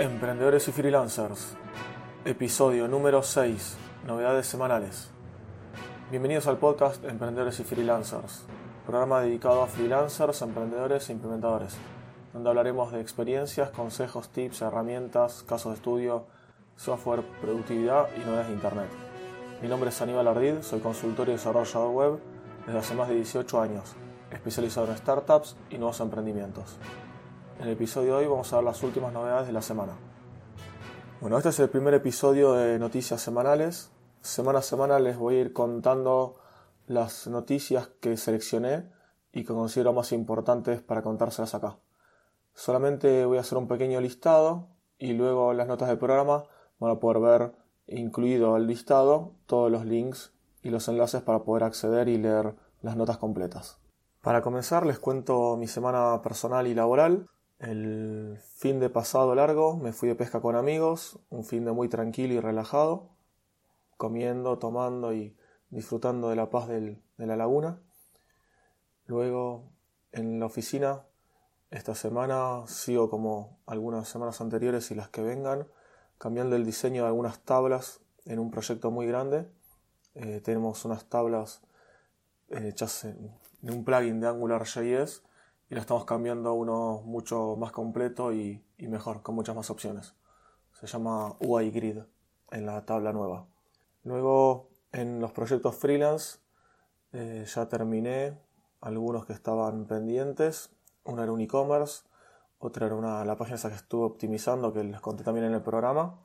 Emprendedores y freelancers, episodio número 6, novedades semanales. Bienvenidos al podcast Emprendedores y freelancers, programa dedicado a freelancers, emprendedores e implementadores, donde hablaremos de experiencias, consejos, tips, herramientas, casos de estudio, software, productividad y novedades de Internet. Mi nombre es Aníbal Ardid, soy consultor y desarrollador web desde hace más de 18 años, especializado en startups y nuevos emprendimientos. En el episodio de hoy vamos a ver las últimas novedades de la semana. Bueno, este es el primer episodio de noticias semanales. Semana a semana les voy a ir contando las noticias que seleccioné y que considero más importantes para contárselas acá. Solamente voy a hacer un pequeño listado y luego las notas del programa van a poder ver incluido el listado todos los links y los enlaces para poder acceder y leer las notas completas. Para comenzar les cuento mi semana personal y laboral. El fin de pasado largo me fui de pesca con amigos, un fin de muy tranquilo y relajado, comiendo, tomando y disfrutando de la paz de la laguna. Luego en la oficina, esta semana sigo como algunas semanas anteriores y las que vengan, cambiando el diseño de algunas tablas en un proyecto muy grande. Eh, tenemos unas tablas eh, hechas en, en un plugin de AngularJS y lo estamos cambiando a uno mucho más completo y, mejor, con muchas más opciones. Se llama UI Grid en la tabla nueva. Luego en los proyectos freelance eh, ya terminé algunos que estaban pendientes. Una era un e-commerce, otra era una, la página esa que estuve optimizando que les conté también en el programa.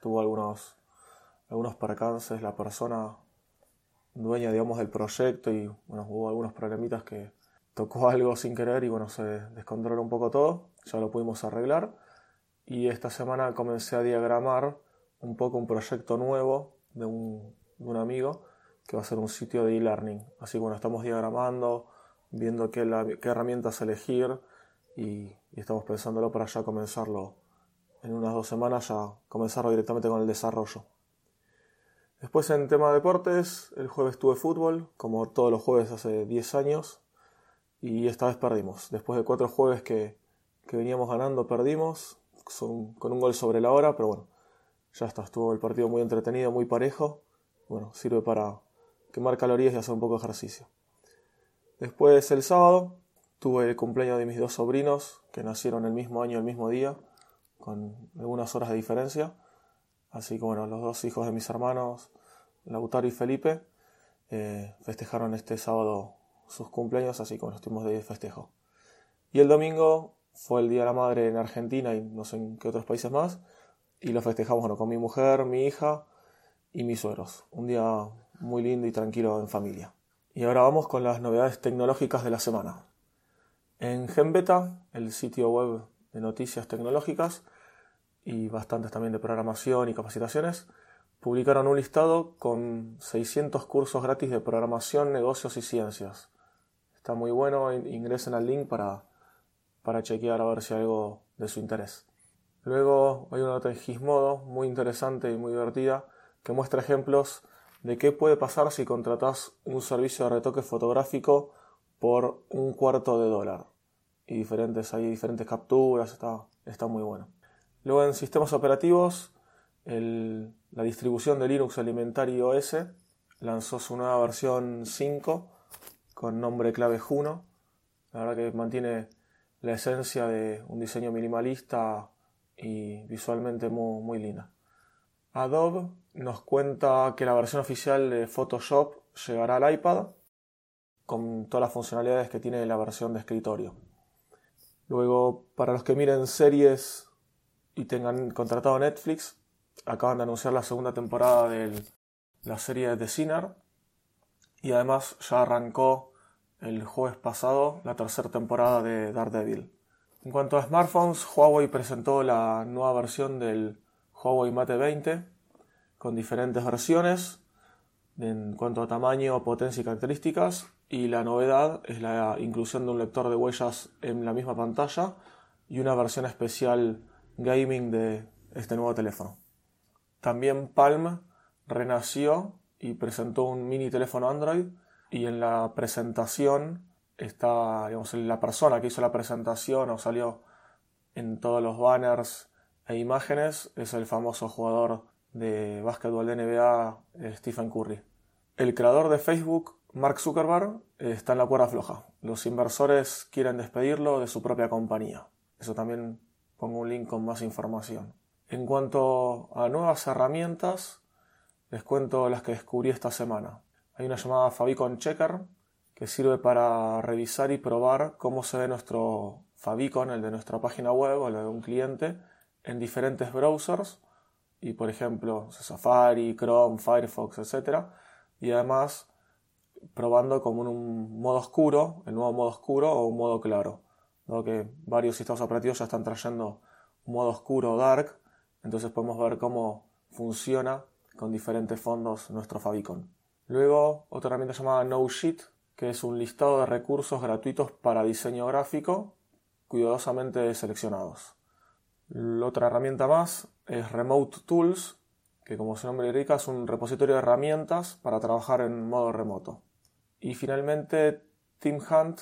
Tuvo algunos, algunos percances la persona dueña digamos del proyecto y bueno, hubo algunos problemitas que, tocó algo sin querer y bueno, se descontroló un poco todo, ya lo pudimos arreglar y esta semana comencé a diagramar un poco un proyecto nuevo de un, amigo que va a ser un sitio de e-learning. Así que bueno, estamos diagramando, viendo qué, herramientas elegir y, y, estamos pensándolo para ya comenzarlo en unas dos semanas, ya comenzarlo directamente con el desarrollo. Después en tema de deportes, el jueves tuve fútbol, como todos los jueves hace 10 años, y esta vez perdimos. Después de cuatro jueves que, veníamos ganando, perdimos con un gol sobre la hora, pero bueno, ya está, estuvo el partido muy entretenido, muy parejo. Bueno, sirve para quemar calorías y hacer un poco de ejercicio. Después el sábado tuve el cumpleaños de mis dos sobrinos que nacieron el mismo año, el mismo día, con algunas horas de diferencia. Así que bueno, los dos hijos de mis hermanos, Lautaro y Felipe, eh, festejaron este sábado sus cumpleaños, así como estuvimos de festejo. Y el domingo fue el Día de la Madre en Argentina y no sé en qué otros países más, y lo festejamos con mi mujer, mi hija y mis suegros. Un día muy lindo y tranquilo en familia. Y ahora vamos con las novedades tecnológicas de la semana. En GenBeta, el sitio web de noticias tecnológicas y bastantes también de programación y capacitaciones, publicaron un listado con 600 cursos gratis de programación, negocios y ciencias. Está muy bueno, ingresen al link para, para chequear a ver si hay algo de su interés. Luego hay una nota en Gizmodo muy interesante y muy divertida que muestra ejemplos de qué puede pasar si contratas un servicio de retoque fotográfico por un cuarto de dólar. Y diferentes, hay diferentes capturas, está, está muy bueno. Luego en sistemas operativos, la distribución de Linux Alimentario OS lanzó su nueva versión 5 con nombre clave Juno. La verdad que mantiene la esencia de un diseño minimalista y visualmente muy, linda. Adobe nos cuenta que la versión oficial de Photoshop llegará al iPad con todas las funcionalidades que tiene la versión de escritorio. Luego, para los que miren series y tengan contratado Netflix, acaban de anunciar la segunda temporada de la serie de The Sinner y además ya arrancó el jueves pasado la tercera temporada de Daredevil. En cuanto a smartphones, Huawei presentó la nueva versión del Huawei Mate 20 con diferentes versiones en cuanto a tamaño, potencia y características. Y la novedad es la inclusión de un lector de huellas en la misma pantalla y una versión especial gaming de este nuevo teléfono. También Palm renació y presentó un mini teléfono Android y en la presentación está, digamos, la persona que hizo la presentación o salió en todos los banners e imágenes es el famoso jugador de básquetbol de NBA eh, Stephen Curry. El creador de Facebook, Mark Zuckerberg, está en la cuerda floja. Los inversores quieren despedirlo de su propia compañía. Eso también pongo un link con más información. En cuanto a nuevas herramientas, les cuento las que descubrí esta semana. Hay una llamada Favicon Checker que sirve para revisar y probar cómo se ve nuestro Favicon, el de nuestra página web o el de un cliente, en diferentes browsers y por ejemplo Safari, Chrome, Firefox, etc. Y además probando como en un modo oscuro, el nuevo modo oscuro o un modo claro, dado que varios sistemas operativos ya están trayendo un modo oscuro o dark, entonces podemos ver cómo funciona con diferentes fondos nuestro favicon. Luego otra herramienta llamada NoSheet, que es un listado de recursos gratuitos para diseño gráfico cuidadosamente seleccionados. La otra herramienta más es Remote Tools, que como su nombre indica es un repositorio de herramientas para trabajar en modo remoto. Y finalmente Team Hunt,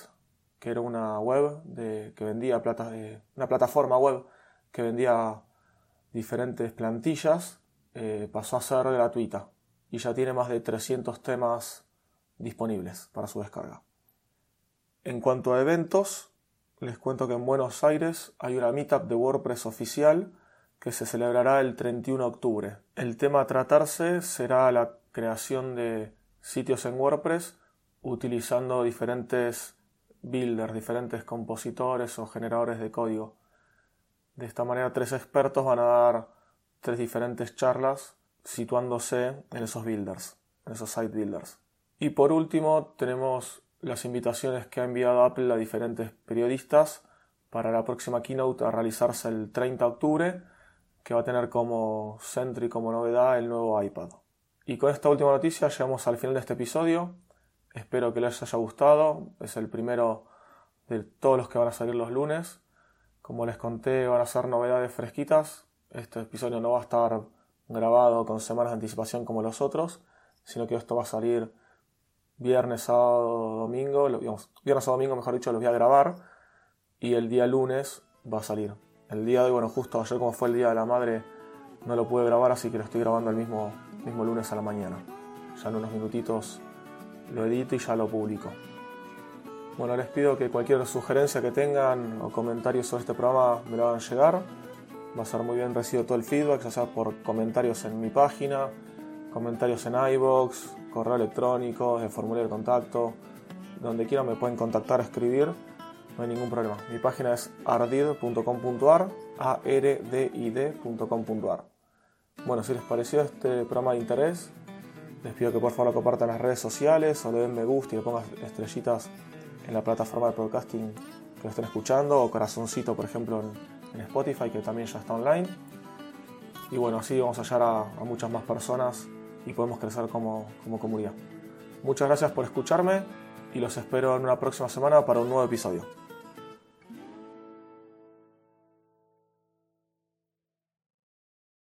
que era una web que vendía de una plataforma web que vendía diferentes plantillas, eh, pasó a ser gratuita y ya tiene más de 300 temas disponibles para su descarga. En cuanto a eventos, les cuento que en Buenos Aires hay una meetup de WordPress oficial que se celebrará el 31 de octubre. El tema a tratarse será la creación de sitios en WordPress utilizando diferentes builders, diferentes compositores o generadores de código. De esta manera, tres expertos van a dar tres diferentes charlas situándose en esos builders, en esos site builders. Y por último, tenemos las invitaciones que ha enviado Apple a diferentes periodistas para la próxima keynote a realizarse el 30 de octubre, que va a tener como centro y como novedad el nuevo iPad. Y con esta última noticia llegamos al final de este episodio. Espero que les haya gustado. Es el primero de todos los que van a salir los lunes. Como les conté, van a ser novedades fresquitas. Este episodio no va a estar grabado con semanas de anticipación como los otros, sino que esto va a salir viernes, sábado, domingo, viernes o domingo, mejor dicho, los voy a grabar y el día lunes va a salir. El día de hoy, bueno, justo ayer como fue el Día de la Madre, no lo pude grabar, así que lo estoy grabando el mismo, mismo lunes a la mañana. Ya en unos minutitos lo edito y ya lo publico. Bueno, les pido que cualquier sugerencia que tengan o comentario sobre este programa me lo hagan llegar. Va a ser muy bien recibido todo el feedback, ya sea por comentarios en mi página, comentarios en iBox, correo electrónico, el formulario de contacto, donde quieran me pueden contactar, escribir, no hay ningún problema. Mi página es ardid.com.ar, a r d i d.com.ar. Bueno, si les pareció este programa de interés, les pido que por favor lo compartan en las redes sociales o le den me gusta y le pongan estrellitas en la plataforma de podcasting que lo estén escuchando o corazoncito, por ejemplo, en, Spotify, que también ya está online. Y bueno, así vamos a a, a muchas más personas y podemos crecer como, como comunidad. Muchas gracias por escucharme y los espero en una próxima semana para un nuevo episodio.